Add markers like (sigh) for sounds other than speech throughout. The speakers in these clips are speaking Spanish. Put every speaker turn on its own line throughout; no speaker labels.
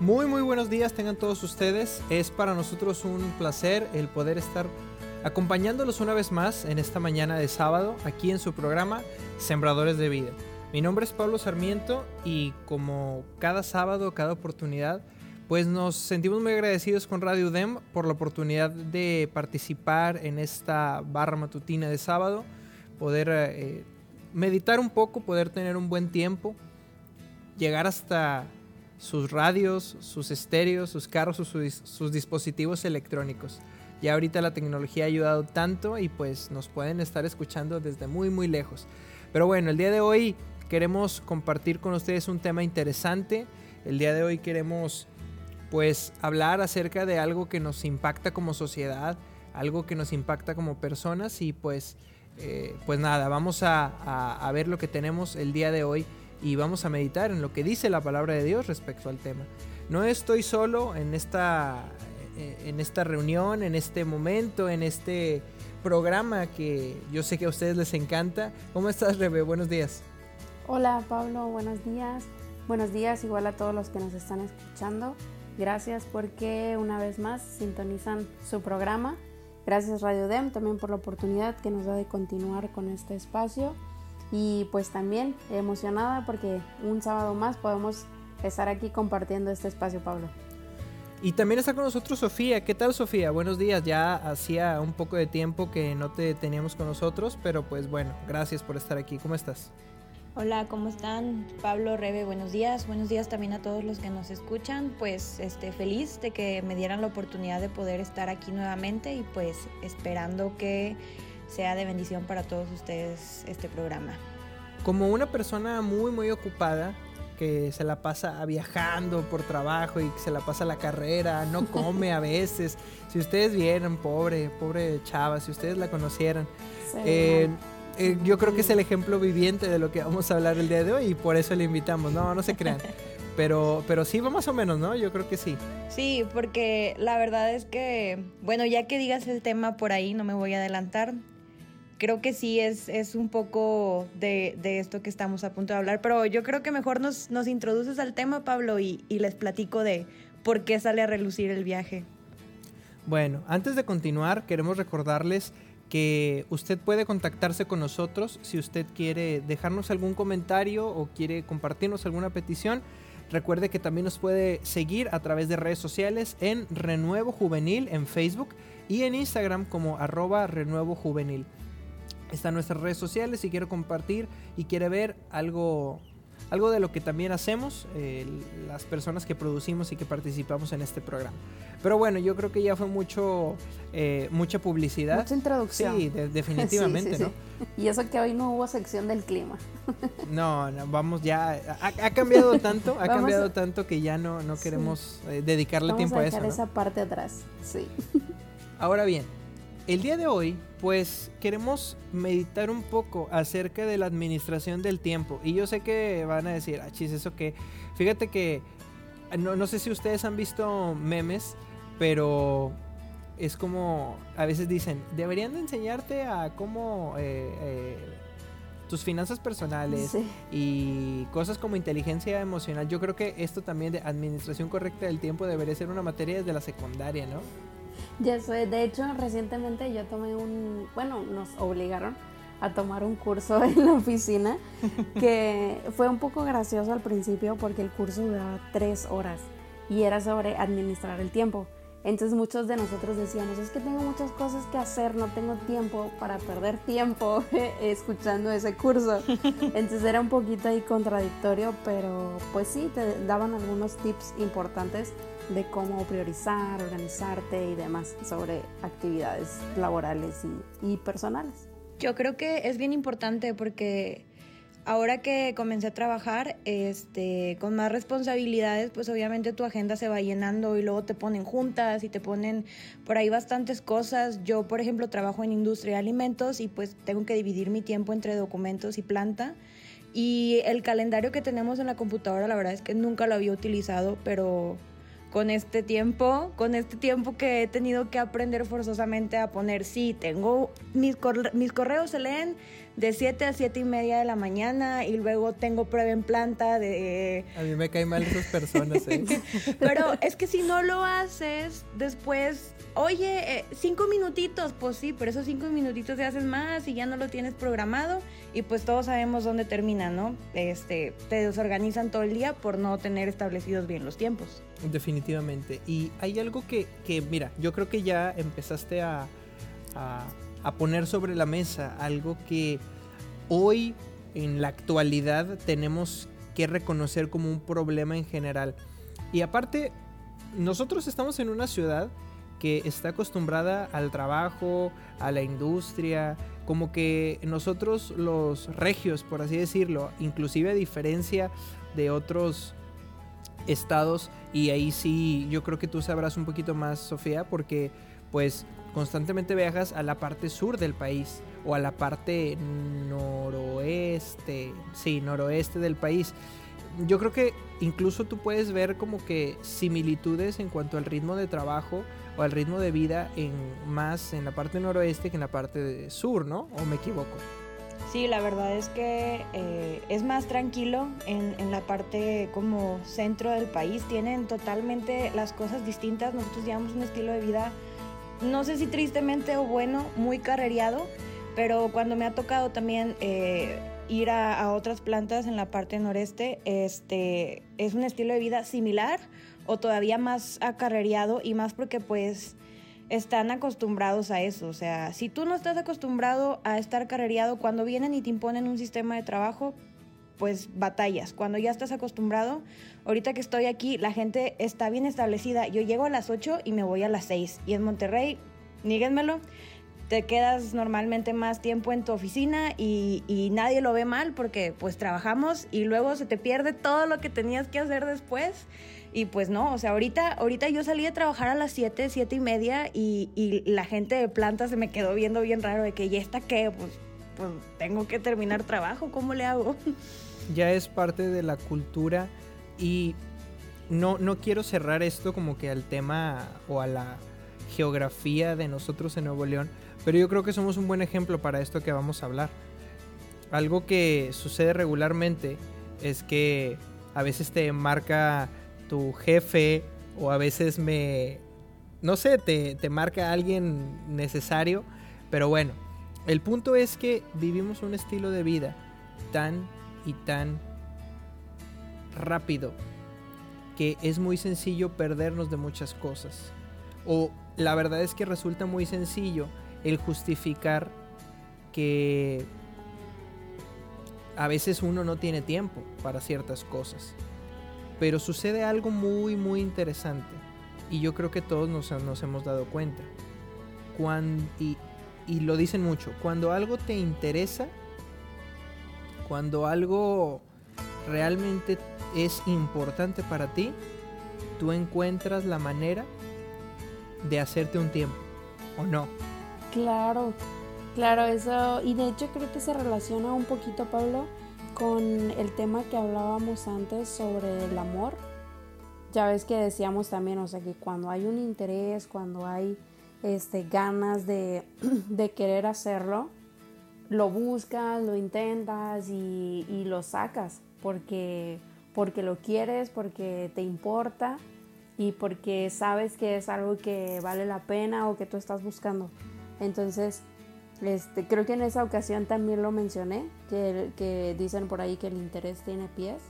Muy, muy buenos días tengan todos ustedes. Es para nosotros un placer el poder estar acompañándolos una vez más en esta mañana de sábado aquí en su programa Sembradores de Vida. Mi nombre es Pablo Sarmiento y como cada sábado, cada oportunidad, pues nos sentimos muy agradecidos con Radio UDEM por la oportunidad de participar en esta barra matutina de sábado, poder eh, meditar un poco, poder tener un buen tiempo, llegar hasta sus radios, sus estéreos, sus carros, sus, sus dispositivos electrónicos. Ya ahorita la tecnología ha ayudado tanto y pues nos pueden estar escuchando desde muy muy lejos. Pero bueno, el día de hoy queremos compartir con ustedes un tema interesante. El día de hoy queremos pues hablar acerca de algo que nos impacta como sociedad, algo que nos impacta como personas y pues, eh, pues nada, vamos a, a ver lo que tenemos el día de hoy y vamos a meditar en lo que dice la palabra de Dios respecto al tema. No estoy solo en esta, eh, en esta reunión, en este momento, en este programa que yo sé que a ustedes les encanta. ¿Cómo estás, Rebe? Buenos días.
Hola, Pablo. Buenos días. Buenos días igual a todos los que nos están escuchando. Gracias porque una vez más sintonizan su programa. Gracias Radio Dem también por la oportunidad que nos da de continuar con este espacio y pues también emocionada porque un sábado más podemos estar aquí compartiendo este espacio, Pablo.
Y también está con nosotros Sofía. ¿Qué tal Sofía? Buenos días. Ya hacía un poco de tiempo que no te teníamos con nosotros, pero pues bueno, gracias por estar aquí. ¿Cómo estás?
Hola, ¿cómo están? Pablo, Rebe, buenos días. Buenos días también a todos los que nos escuchan. Pues este, feliz de que me dieran la oportunidad de poder estar aquí nuevamente y pues esperando que sea de bendición para todos ustedes este programa.
Como una persona muy, muy ocupada, que se la pasa viajando por trabajo y que se la pasa la carrera, no come a veces. (laughs) Si ustedes vieran, pobre, pobre chava, si ustedes la conocieran. Eh, eh, yo creo que es el ejemplo viviente de lo que vamos a hablar el día de hoy y por eso le invitamos. No, no se crean. (laughs) Pero, pero sí va más o menos, ¿no? Yo creo que sí.
Sí, porque la verdad es que, bueno, ya que digas el tema por ahí, no me voy a adelantar creo que sí es, es un poco de, esto que estamos a punto de hablar, pero yo creo que mejor nos, nos introduces al tema, Pablo, y, les platico de por qué sale a relucir el viaje.
Bueno, antes de continuar, queremos recordarles que usted puede contactarse con nosotros si usted quiere dejarnos algún comentario o quiere compartirnos alguna petición. Recuerde que también nos puede seguir a través de redes sociales en Renuevo Juvenil en Facebook y en Instagram como arroba Renuevo Juvenil está en nuestras redes sociales si quiere compartir y quiere ver algo, algo de lo que también hacemos, eh, las personas que producimos y que participamos en este programa. Pero bueno, yo creo que ya fue mucho, eh, mucha publicidad.
Mucha introducción.
Sí, definitivamente, (laughs) ¿no?
Y eso que hoy no hubo sección del clima. (laughs)
no, no, vamos ya, ha, cambiado tanto, ha cambiado tanto que ya no, no queremos eh, dedicarle tiempo a, eso.
esa parte atrás, sí.
Ahora bien, el día de hoy, pues queremos meditar un poco acerca de la administración del tiempo. Y yo sé que van a decir, ah, chis, eso que. Fíjate que. No, sé si ustedes han visto memes, pero es como. A veces dicen, deberían de enseñarte a cómo. Eh, eh, tus finanzas personales y cosas como inteligencia emocional. Yo creo que esto también de administración correcta del tiempo debería ser una materia desde la secundaria, ¿no?
Ya sé, de hecho recientemente yo tomé un, bueno, nos obligaron a tomar un curso (laughs) en la oficina que fue un poco gracioso al principio porque el curso duraba tres horas y era sobre administrar el tiempo. Entonces muchos de nosotros decíamos, es que tengo muchas cosas que hacer, no tengo tiempo para perder tiempo (laughs) escuchando ese curso. Entonces era un poquito ahí contradictorio, pero pues sí, te daban algunos tips importantes de cómo priorizar, organizarte y demás sobre actividades laborales y, personales.
Yo creo que es bien importante porque ahora que comencé a trabajar este, con más responsabilidades, pues obviamente tu agenda se va llenando y luego te ponen juntas y te ponen por ahí bastantes cosas. Yo, por ejemplo, trabajo en industria de alimentos y pues tengo que dividir mi tiempo entre documentos y planta. Y el calendario que tenemos en la computadora, la verdad es que nunca lo había utilizado, pero con este tiempo, con este tiempo que he tenido que aprender forzosamente a poner, sí, tengo, mis, mis correos se leen de 7 a 7 y media de la mañana y luego tengo prueba en planta de...
A mí me caen mal esas personas, ¿eh? (laughs)
Pero es que si no lo haces, después, oye, eh, cinco minutitos, pues sí, pero esos cinco minutitos te haces más y ya no lo tienes programado y pues todos sabemos dónde termina, ¿no? Este, te desorganizan todo el día por no tener establecidos bien los tiempos.
Definitivamente. Y hay algo que, que mira, yo creo que ya empezaste a, a a poner sobre la mesa algo que hoy en la actualidad tenemos que reconocer como un problema en general. Y aparte, nosotros estamos en una ciudad que está acostumbrada al trabajo, a la industria, como que nosotros los regios, por así decirlo, inclusive a diferencia de otros estados, y ahí sí yo creo que tú sabrás un poquito más, Sofía, porque pues constantemente viajas a la parte sur del país o a la parte noroeste, sí, noroeste del país. Yo creo que incluso tú puedes ver como que similitudes en cuanto al ritmo de trabajo o al ritmo de vida en más en la parte noroeste que en la parte sur, ¿no? ¿O me equivoco?
Sí, la verdad es que eh, es más tranquilo en, la parte como centro del país. Tienen totalmente las cosas distintas. Nosotros llevamos un estilo de vida no sé si tristemente o bueno, muy carrereado, pero cuando me ha tocado también eh, ir a, otras plantas en la parte noreste, este, es un estilo de vida similar o todavía más acarrereado y más porque pues están acostumbrados a eso. O sea, si tú no estás acostumbrado a estar carrereado, cuando vienen y te imponen un sistema de trabajo, pues batallas. Cuando ya estás acostumbrado, ahorita que estoy aquí, la gente está bien establecida. Yo llego a las 8 y me voy a las 6. Y en Monterrey, níguenmelo, te quedas normalmente más tiempo en tu oficina y, y, nadie lo ve mal porque pues trabajamos y luego se te pierde todo lo que tenías que hacer después. Y pues no, o sea, ahorita, ahorita yo salí a trabajar a las 7, 7 y media y, y la gente de planta se me quedó viendo bien raro de que, ¿y esta qué? Pues, pues tengo que terminar trabajo, ¿cómo le hago? (laughs)
ya es parte de la cultura y no, no quiero cerrar esto como que al tema o a la geografía de nosotros en Nuevo León, pero yo creo que somos un buen ejemplo para esto que vamos a hablar. Algo que sucede regularmente es que a veces te marca tu jefe o a veces me, no sé, te, te marca alguien necesario, pero bueno, el punto es que vivimos un estilo de vida tan y tan rápido que es muy sencillo perdernos de muchas cosas. O la verdad es que resulta muy sencillo el justificar que a veces uno no tiene tiempo para ciertas cosas. Pero sucede algo muy, muy interesante. Y yo creo que todos nos, nos hemos dado cuenta. Cuando, y, y lo dicen mucho, cuando algo te interesa, cuando algo realmente es importante para ti, tú encuentras la manera de hacerte un tiempo, ¿o no?
Claro, claro, eso, y de hecho creo que se relaciona un poquito, Pablo, con el tema que hablábamos antes sobre el amor. Ya ves que decíamos también, o sea, que cuando hay un interés, cuando hay este, ganas de, (clears throat) de querer hacerlo, lo buscas, lo intentas y, y, lo sacas porque, porque lo quieres, porque te importa y porque sabes que es algo que vale la pena o que tú estás buscando. Entonces, este, creo que en esa ocasión también lo mencioné, que, que dicen por ahí que el interés tiene pies.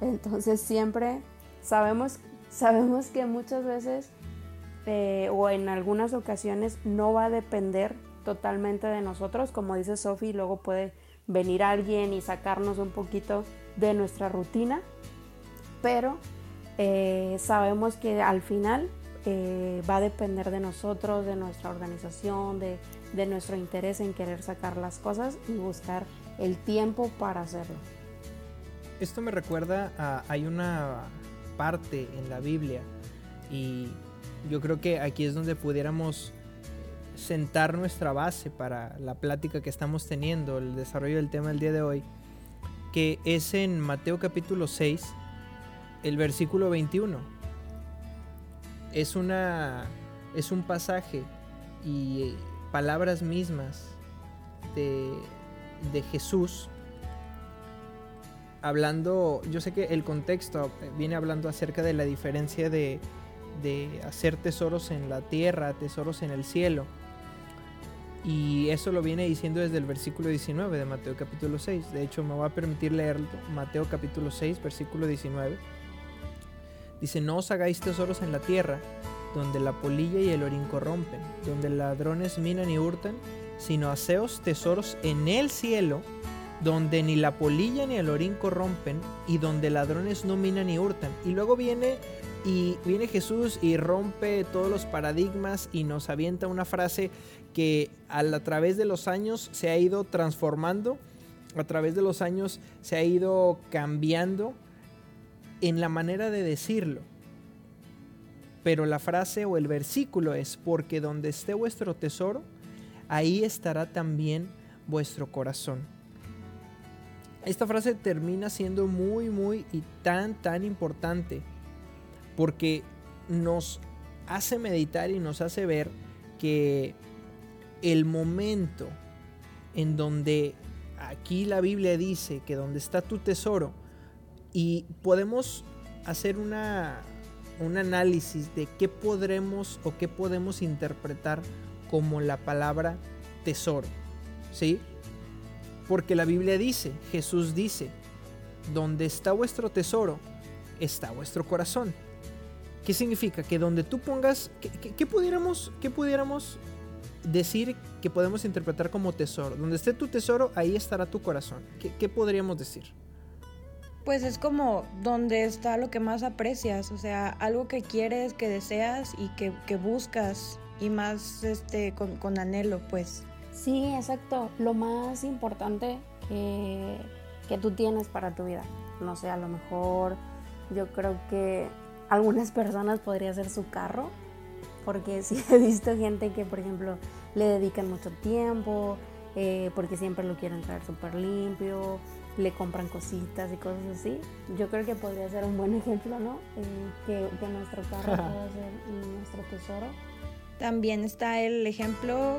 Entonces siempre sabemos, sabemos que muchas veces eh, o en algunas ocasiones no va a depender totalmente de nosotros. Como dice Sofi, luego puede venir alguien y sacarnos un poquito de nuestra rutina, pero eh, sabemos que al final eh, va a depender de nosotros, de nuestra organización, de, nuestro interés en querer sacar las cosas y buscar el tiempo para hacerlo.
Esto me recuerda a, hay una parte en la Biblia y yo creo que aquí es donde pudiéramos sentar nuestra base para la plática que estamos teniendo, el desarrollo del tema del día de hoy, que es en Mateo capítulo 6, el versículo 21. Es una es un pasaje y palabras mismas de de Jesús, hablando, yo sé que el contexto viene hablando acerca de la diferencia de, de hacer tesoros en la tierra, tesoros en el cielo. Y eso lo viene diciendo desde el versículo 19 de Mateo capítulo 6. De hecho, me va a permitir leerlo. Mateo capítulo 6, versículo 19. Dice, no os hagáis tesoros en la tierra, donde la polilla y el orín corrompen, donde ladrones minan y hurtan, sino haceos tesoros en el cielo, donde ni la polilla ni el orín corrompen, y donde ladrones no minan ni hurtan. Y luego viene y viene Jesús y rompe todos los paradigmas y nos avienta una frase que a, través de los años se ha ido transformando, a través de los años se ha ido cambiando en la manera de decirlo. Pero la frase o el versículo es, porque donde esté vuestro tesoro, ahí estará también vuestro corazón. Esta frase termina siendo muy, muy y tan, tan importante porque nos hace meditar y nos hace ver que el momento en donde aquí la Biblia dice que donde está tu tesoro y podemos hacer una, un análisis de qué podremos o qué podemos interpretar como la palabra tesoro, ¿sí? Porque la Biblia dice, Jesús dice, donde está vuestro tesoro, está vuestro corazón. ¿Qué significa? Que donde tú pongas, ¿qué, pudiéramos, qué pudiéramos decir que podemos interpretar como tesoro? Donde esté tu tesoro, ahí estará tu corazón. ¿Qué, podríamos decir?
Pues es como donde está lo que más aprecias, o sea, algo que quieres, que deseas y que, buscas y más este con, con, anhelo, pues.
Sí, exacto. Lo más importante que, que tú tienes para tu vida. No sé, a lo mejor yo creo que algunas personas podría ser su carro, porque sí he visto gente que, por ejemplo, le dedican mucho tiempo, eh, porque siempre lo quieren traer súper limpio, le compran cositas y cosas así. Yo creo que podría ser un buen (laughs) ejemplo, ¿no? Eh, que, nuestro carro pueda ser nuestro tesoro.
También está el ejemplo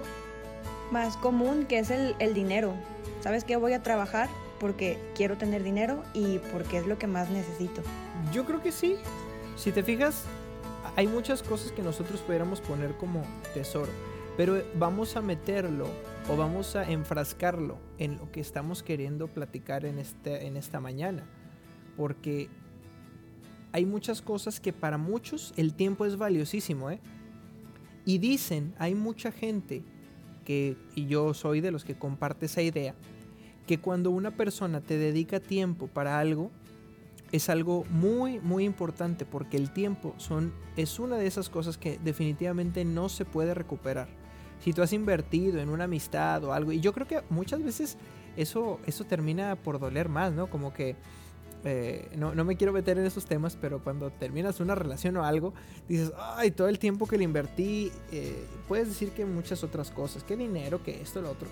más común que es el, el dinero. ¿Sabes qué? Voy a trabajar porque quiero tener dinero y porque es lo que más necesito.
Yo creo que sí. Si te fijas, hay muchas cosas que nosotros pudiéramos poner como tesoro, pero vamos a meterlo o vamos a enfrascarlo en lo que estamos queriendo platicar en, este, en esta mañana. Porque hay muchas cosas que para muchos el tiempo es valiosísimo, ¿eh? Y dicen, hay mucha gente que, y yo soy de los que comparte esa idea, que cuando una persona te dedica tiempo para algo, es algo muy, muy importante porque el tiempo son, es una de esas cosas que definitivamente no se puede recuperar. Si tú has invertido en una amistad o algo, y yo creo que muchas veces eso, eso termina por doler más, ¿no? Como que eh, no, me quiero meter en esos temas, pero cuando terminas una relación o algo, dices, ay, todo el tiempo que le invertí, eh, puedes decir que muchas otras cosas, que dinero, que esto, lo otro,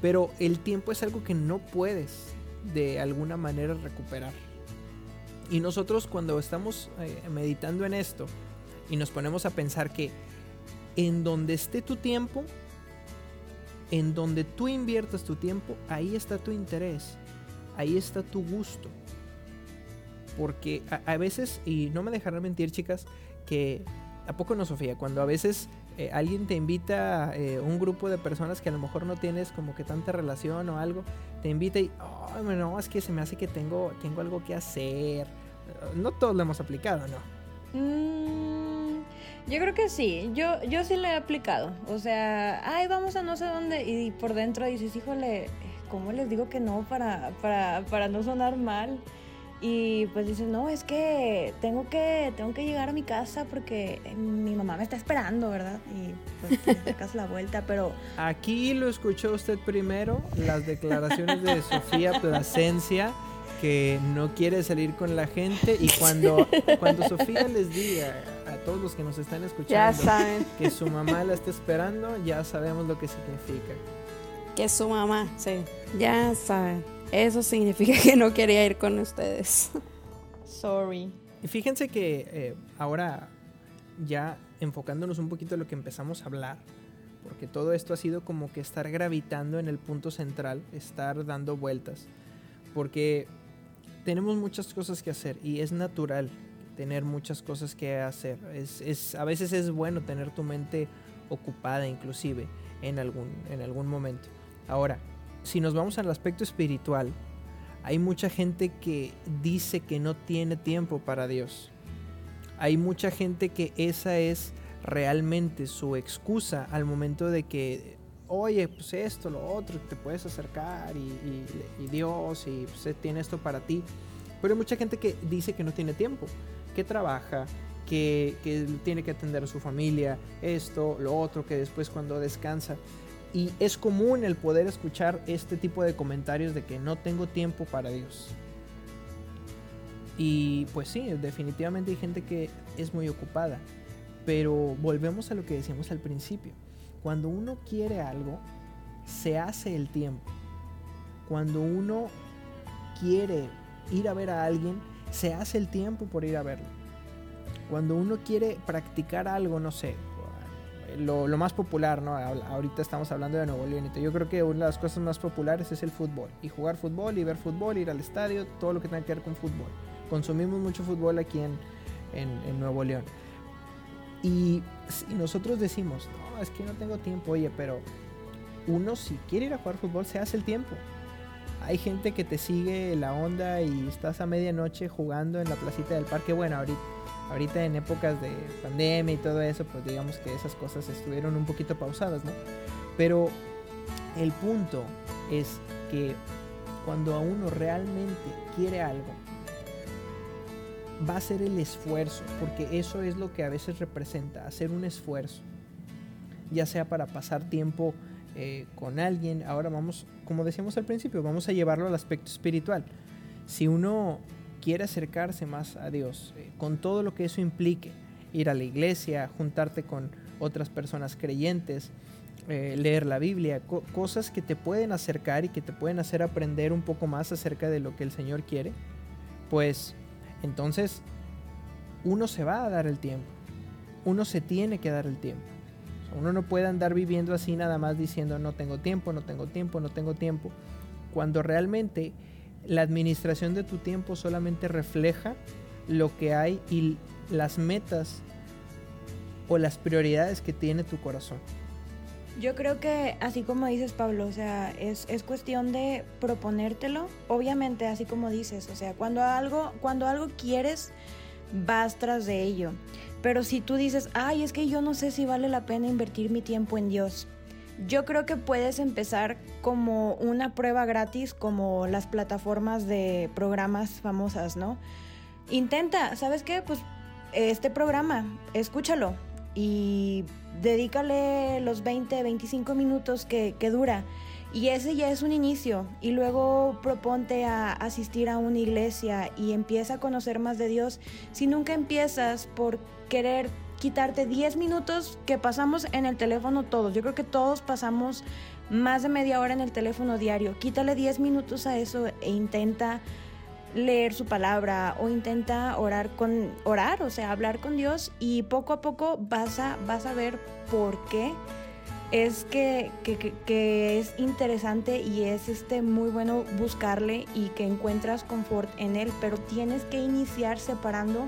pero el tiempo es algo que no puedes de alguna manera recuperar. Y nosotros cuando estamos eh, meditando en esto y nos ponemos a pensar que en donde esté tu tiempo, en donde tú inviertas tu tiempo, ahí está tu interés, ahí está tu gusto. Porque a, veces, y no me dejarán mentir chicas, que a poco no Sofía, cuando a veces eh, alguien te invita, eh, un grupo de personas que a lo mejor no tienes como que tanta relación o algo, te invita y, oh, no, es que se me hace que tengo, tengo algo que hacer. No todos lo hemos aplicado, ¿no?
Mm, yo creo que sí, yo, yo sí lo he aplicado. O sea, ay, vamos a no sé dónde y por dentro dices, híjole, ¿cómo les digo que no para, para, para no sonar mal? Y pues dices, no, es que tengo que tengo que llegar a mi casa porque mi mamá me está esperando, ¿verdad? Y pues te (laughs) sacas la vuelta, pero...
Aquí lo escuchó usted primero, las declaraciones de (laughs) Sofía Plasencia, que no quiere salir con la gente y cuando, cuando Sofía les diga todos los que nos están escuchando (laughs) que su mamá la está esperando, ya sabemos lo que significa.
Que su mamá, sí, ya saben. Eso significa (laughs) que no quería ir con ustedes.
Sorry.
Y fíjense que eh, ahora ya enfocándonos un poquito en lo que empezamos a hablar, porque todo esto ha sido como que estar gravitando en el punto central, estar dando vueltas, porque tenemos muchas cosas que hacer y es natural tener muchas cosas que hacer. Es, a veces es bueno tener tu mente ocupada inclusive en algún, en algún momento. Ahora, si nos vamos al aspecto espiritual, hay mucha gente que dice que no tiene tiempo para Dios. Hay mucha gente que esa es realmente su excusa al momento de que, oye, pues esto, lo otro, te puedes acercar y, Dios y pues, tiene esto para ti. Pero hay mucha gente que dice que no tiene tiempo, que trabaja, que, que tiene que atender a su familia, esto, lo otro, que después cuando descansa. Y es común el poder escuchar este tipo de comentarios de que no tengo tiempo para Dios. Y pues sí, definitivamente hay gente que es muy ocupada. Pero volvemos a lo que decíamos al principio. Cuando uno quiere algo, se hace el tiempo. Cuando uno quiere ir a ver a alguien, se hace el tiempo por ir a verlo. Cuando uno quiere practicar algo, no sé, lo, más popular, ¿no? Ahorita estamos hablando de Nuevo León. Yo creo que una de las cosas más populares es el fútbol. Y jugar fútbol y ver fútbol, ir al estadio, todo lo que tenga que ver con fútbol. Consumimos mucho fútbol aquí en, en Nuevo León. Y si nosotros decimos, no, es que no tengo tiempo, oye, pero uno si quiere ir a jugar fútbol se hace el tiempo. Hay gente que te sigue la onda y estás a medianoche jugando en la placita del parque. Bueno, ahorita, en épocas de pandemia y todo eso, pues digamos que esas cosas estuvieron un poquito pausadas, ¿no? Pero el punto es que cuando a uno realmente quiere algo, va a ser el esfuerzo, porque eso es lo que a veces representa, hacer un esfuerzo, ya sea para pasar tiempo eh, con alguien, ahora vamos, como decíamos al principio, vamos a llevarlo al aspecto espiritual. Si uno quiere acercarse más a Dios, eh, con todo lo que eso implique, ir a la iglesia, juntarte con otras personas creyentes, eh, leer la Biblia, cosas que te pueden acercar y que te pueden hacer aprender un poco más acerca de lo que el Señor quiere, pues entonces, uno se va a dar el tiempo. Uno se tiene que dar el tiempo. Uno no puede andar viviendo así nada más diciendo no tengo tiempo, no tengo tiempo, no tengo tiempo. Cuando realmente la administración de tu tiempo solamente refleja lo que hay y las metas o las prioridades que tiene tu corazón.
Yo creo que así como dices Pablo, o sea, es, es, cuestión de proponértelo, obviamente así como dices, o sea, cuando algo, cuando algo quieres, vas tras de ello. Pero si tú dices, ay, es que yo no sé si vale la pena invertir mi tiempo en Dios, yo creo que puedes empezar como una prueba gratis, como las plataformas de programas famosas, ¿no? Intenta, ¿sabes qué? Pues este programa, escúchalo y dedícale los 20, 25 minutos que, dura. Y ese ya es un inicio. Y luego proponte a asistir a una iglesia y empieza a conocer más de Dios. Si nunca empiezas por querer quitarte 10 minutos que pasamos en el teléfono todos. Yo creo que todos pasamos más de media hora en el teléfono diario. Quítale 10 minutos a eso e intenta leer su palabra o intenta orar con orar, o sea, hablar con Dios y poco a poco vas a vas a ver por qué es que, que, es interesante y es este muy bueno buscarle y que encuentras confort en él, pero tienes que iniciar separando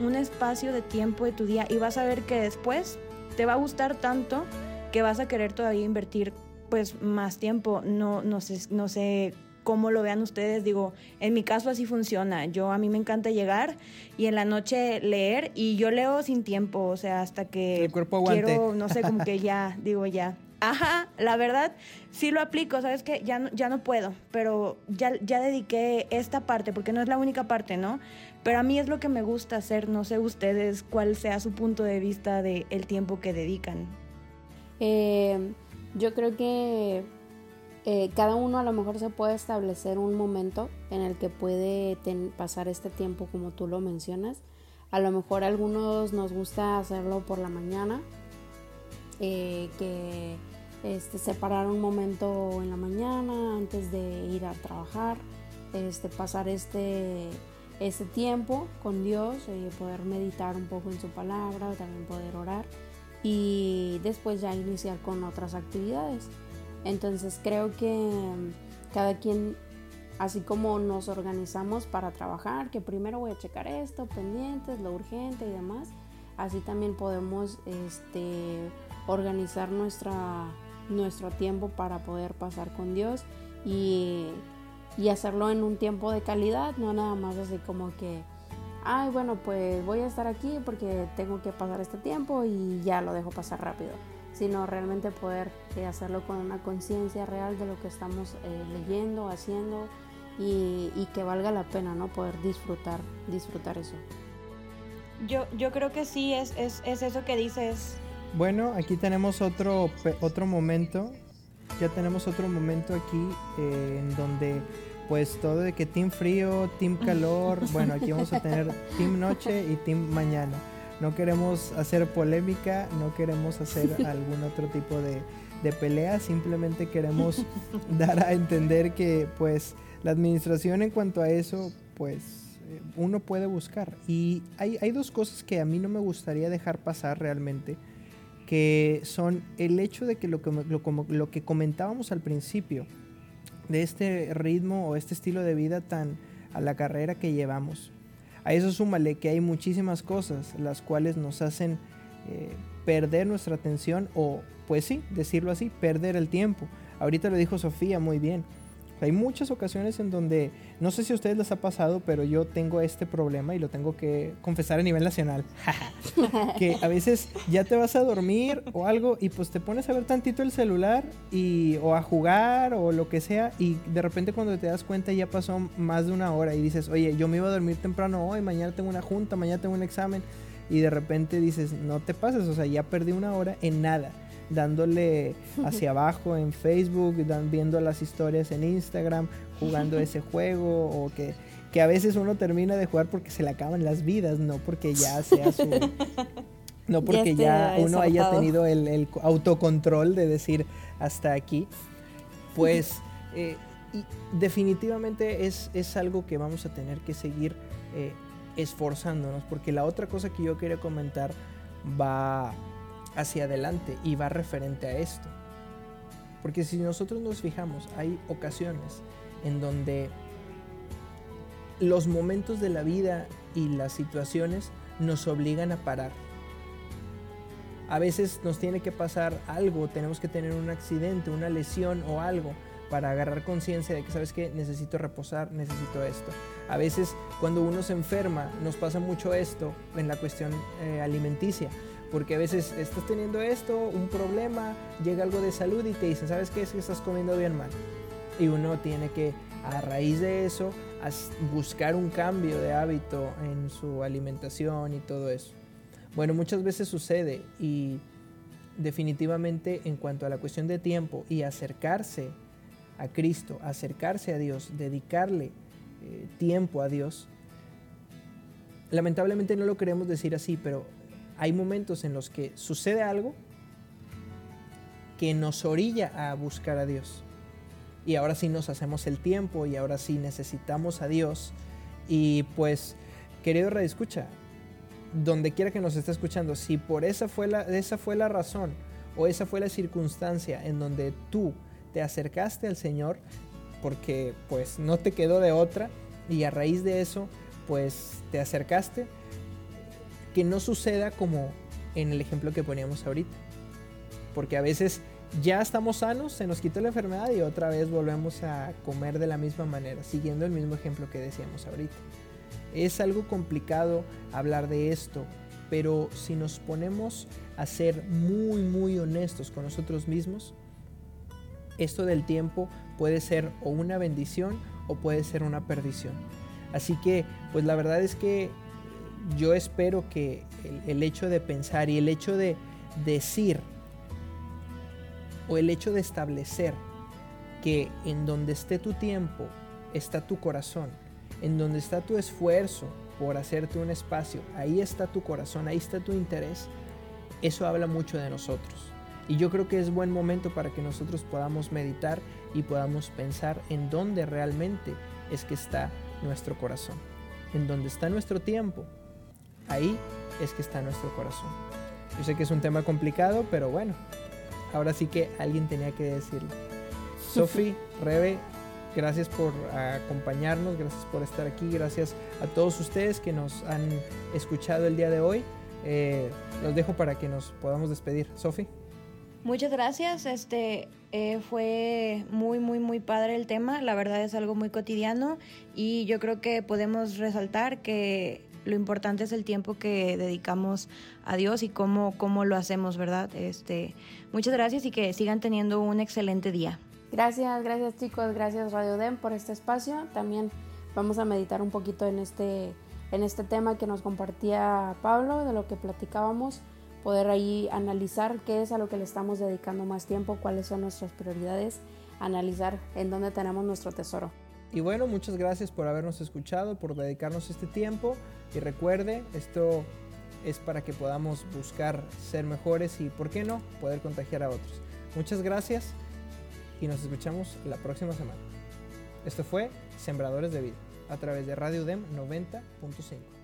un espacio de tiempo de tu día y vas a ver que después te va a gustar tanto que vas a querer todavía invertir pues más tiempo. No, no sé, no sé cómo lo vean ustedes. Digo, en mi caso así funciona. Yo a mí me encanta llegar y en la noche leer y yo leo sin tiempo, o sea, hasta que
el cuerpo aguante.
quiero, no sé, como que ya, (laughs) digo ya. Ajá, la verdad sí lo aplico, sabes que ya no, ya no puedo, pero ya, ya dediqué esta parte, porque no es la única parte, ¿no? Pero a mí es lo que me gusta hacer, no sé ustedes cuál sea su punto de vista del el tiempo que dedican.
Eh, yo creo que eh, cada uno a lo mejor se puede establecer un momento en el que puede pasar este tiempo como tú lo mencionas. A lo mejor a algunos nos gusta hacerlo por la mañana, eh, que este, separar un momento en la mañana antes de ir a trabajar, este, pasar este, tiempo con Dios y poder meditar un poco en su palabra, también poder orar. y después ya iniciar con otras actividades. Entonces creo que cada quien, así como nos organizamos para trabajar, que primero voy a checar esto, pendientes, lo urgente y demás, así también podemos este, organizar nuestra, nuestro tiempo para poder pasar con Dios y, y hacerlo en un tiempo de calidad, no nada más así como que ay, bueno, pues voy a estar aquí porque tengo que pasar este tiempo y ya lo dejo pasar rápido, sino realmente poder eh, hacerlo con una conciencia real de lo que estamos eh, leyendo, haciendo y, que valga la pena, ¿no? Poder disfrutar, disfrutar eso.
Yo, yo creo que sí, es, es, es eso que dices.
Bueno, aquí tenemos otro, otro momento, ya tenemos otro momento aquí eh, en donde pues todo de que team frío, team calor, (laughs) bueno, aquí vamos a tener team noche y team mañana. No queremos hacer polémica, no queremos hacer (laughs) algún otro tipo de, de pelea, simplemente queremos (laughs) dar a entender que pues la administración en cuanto a eso, pues eh, uno puede buscar. Y hay, hay dos cosas que a mí no me gustaría dejar pasar realmente, que son el hecho de que lo que, lo, lo que comentábamos al principio, de este ritmo o este estilo de vida tan a la carrera que llevamos. A eso súmale que hay muchísimas cosas las cuales nos hacen eh, perder nuestra atención o, pues sí, decirlo así, perder el tiempo. Ahorita lo dijo Sofía muy bien. Hay muchas ocasiones en donde, no sé si a ustedes les ha pasado, pero yo tengo este problema y lo tengo que confesar a nivel nacional. (laughs) que a veces ya te vas a dormir o algo y pues te pones a ver tantito el celular y, o a jugar o lo que sea y de repente cuando te das cuenta ya pasó más de una hora y dices, oye, yo me iba a dormir temprano hoy, mañana tengo una junta, mañana tengo un examen y de repente dices, no te pases, o sea, ya perdí una hora en nada dándole hacia abajo en Facebook, viendo las historias en Instagram, jugando ese juego o que, que a veces uno termina de jugar porque se le acaban las vidas, no porque ya sea su... (laughs) No porque ya, uno haya tenido el, autocontrol de decir hasta aquí. Pues eh, y definitivamente es, es, algo que vamos a tener que seguir eh, esforzándonos. Porque la otra cosa que yo quería comentar va hacia adelante y va referente a esto. Porque si nosotros nos fijamos, hay ocasiones en donde los momentos de la vida y las situaciones nos obligan a parar. A veces nos tiene que pasar algo, tenemos que tener un accidente, una lesión o algo para agarrar conciencia de que, ¿sabes que Necesito reposar, necesito esto. A veces cuando uno se enferma, nos pasa mucho esto en la cuestión eh, alimenticia porque a veces estás teniendo esto, un problema, llega algo de salud y te dicen, ¿sabes qué? Es que estás comiendo bien mal. Y uno tiene que, a raíz de eso, buscar un cambio de hábito en su alimentación y todo eso. Bueno, muchas veces sucede y definitivamente en cuanto a la cuestión de tiempo y acercarse a Cristo, acercarse a Dios, dedicarle eh, tiempo a Dios, lamentablemente no lo queremos decir así, pero hay momentos en los que sucede algo que nos orilla a buscar a Dios. Y ahora sí nos hacemos el tiempo y ahora sí necesitamos a Dios. Y pues, querido Radio Escucha, donde quiera que nos esté escuchando, si por esa fue la, esa fue la razón o esa fue la circunstancia en donde tú te acercaste al Señor, porque pues no te quedó de otra y a raíz de eso pues te acercaste, que no suceda como en el ejemplo que poníamos ahorita. Porque a veces ya estamos sanos, se nos quitó la enfermedad y otra vez volvemos a comer de la misma manera, siguiendo el mismo ejemplo que decíamos ahorita. Es algo complicado hablar de esto, pero si nos ponemos a ser muy, muy honestos con nosotros mismos, esto del tiempo puede ser o una bendición o puede ser una perdición. Así que, pues la verdad es que yo espero que el, hecho de pensar y el hecho de decir o el hecho de establecer que en donde esté tu tiempo está tu corazón, en donde está tu esfuerzo por hacerte un espacio, ahí está tu corazón, ahí está tu interés, eso habla mucho de nosotros. Y yo creo que es buen momento para que nosotros podamos meditar y podamos pensar en dónde realmente es que está nuestro corazón, en dónde está nuestro tiempo, Ahí es que está nuestro corazón. Yo sé que es un tema complicado, pero bueno, ahora sí que alguien tenía que decirlo. Sofi, Rebe, gracias por acompañarnos, gracias por estar aquí, gracias a todos ustedes que nos han escuchado el día de hoy. Eh, los dejo para que nos podamos despedir. Sofi.
Muchas gracias. Este eh, fue muy, muy, muy padre el tema. La verdad es algo muy cotidiano y yo creo que podemos resaltar que lo importante es el tiempo que dedicamos a Dios y cómo, cómo lo hacemos, ¿verdad? Este, muchas gracias y que sigan teniendo un excelente día.
Gracias, gracias chicos, gracias Radio Dem por este espacio. También vamos a meditar un poquito en este, en este tema que nos compartía Pablo, de lo que platicábamos poder ahí analizar qué es a lo que le estamos dedicando más tiempo, cuáles son nuestras prioridades, analizar en dónde tenemos nuestro tesoro.
Y bueno, muchas gracias por habernos escuchado, por dedicarnos este tiempo y recuerde, esto es para que podamos buscar ser mejores y, ¿por qué no?, poder contagiar a otros. Muchas gracias y nos escuchamos la próxima semana. Esto fue Sembradores de Vida a través de Radio DEM 90.5.